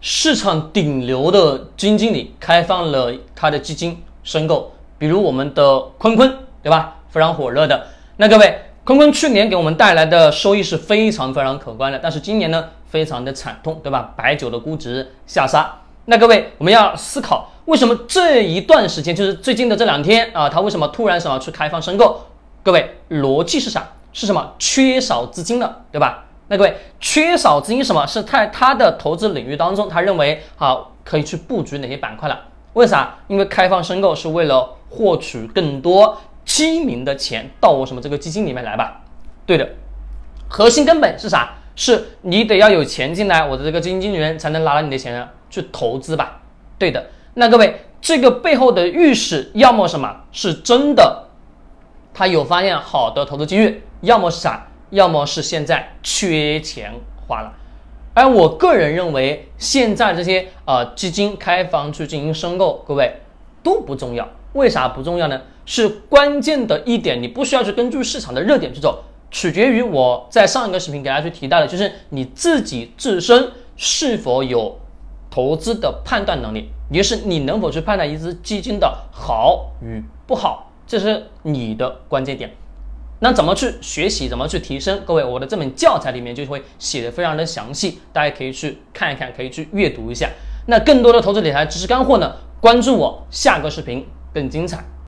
市场顶流的基金经理开放了他的基金申购，比如我们的坤坤，对吧？非常火热的。那各位，坤坤去年给我们带来的收益是非常非常可观的，但是今年呢，非常的惨痛，对吧？白酒的估值下杀。那各位，我们要思考，为什么这一段时间，就是最近的这两天啊，他为什么突然想要去开放申购？各位，逻辑是啥？是什么？缺少资金了，对吧？那各位，缺少资金什么？是在他的投资领域当中，他认为好可以去布局哪些板块了？为啥？因为开放申购是为了获取更多基民的钱到我什么这个基金里面来吧？对的，核心根本是啥？是你得要有钱进来，我的这个基金经理人才能拿了你的钱去投资吧？对的。那各位，这个背后的预示，要么什么是真的，他有发现好的投资机遇，要么是啥？要么是现在缺钱花了，而我个人认为，现在这些呃基金开放去进行申购，各位都不重要。为啥不重要呢？是关键的一点，你不需要去根据市场的热点去走，取决于我在上一个视频给大家去提到的，就是你自己自身是否有投资的判断能力，也就是你能否去判断一只基金的好与不好，这是你的关键点。那怎么去学习？怎么去提升？各位，我的这本教材里面就会写的非常的详细，大家可以去看一看，可以去阅读一下。那更多的投资理财知识干货呢？关注我，下个视频更精彩。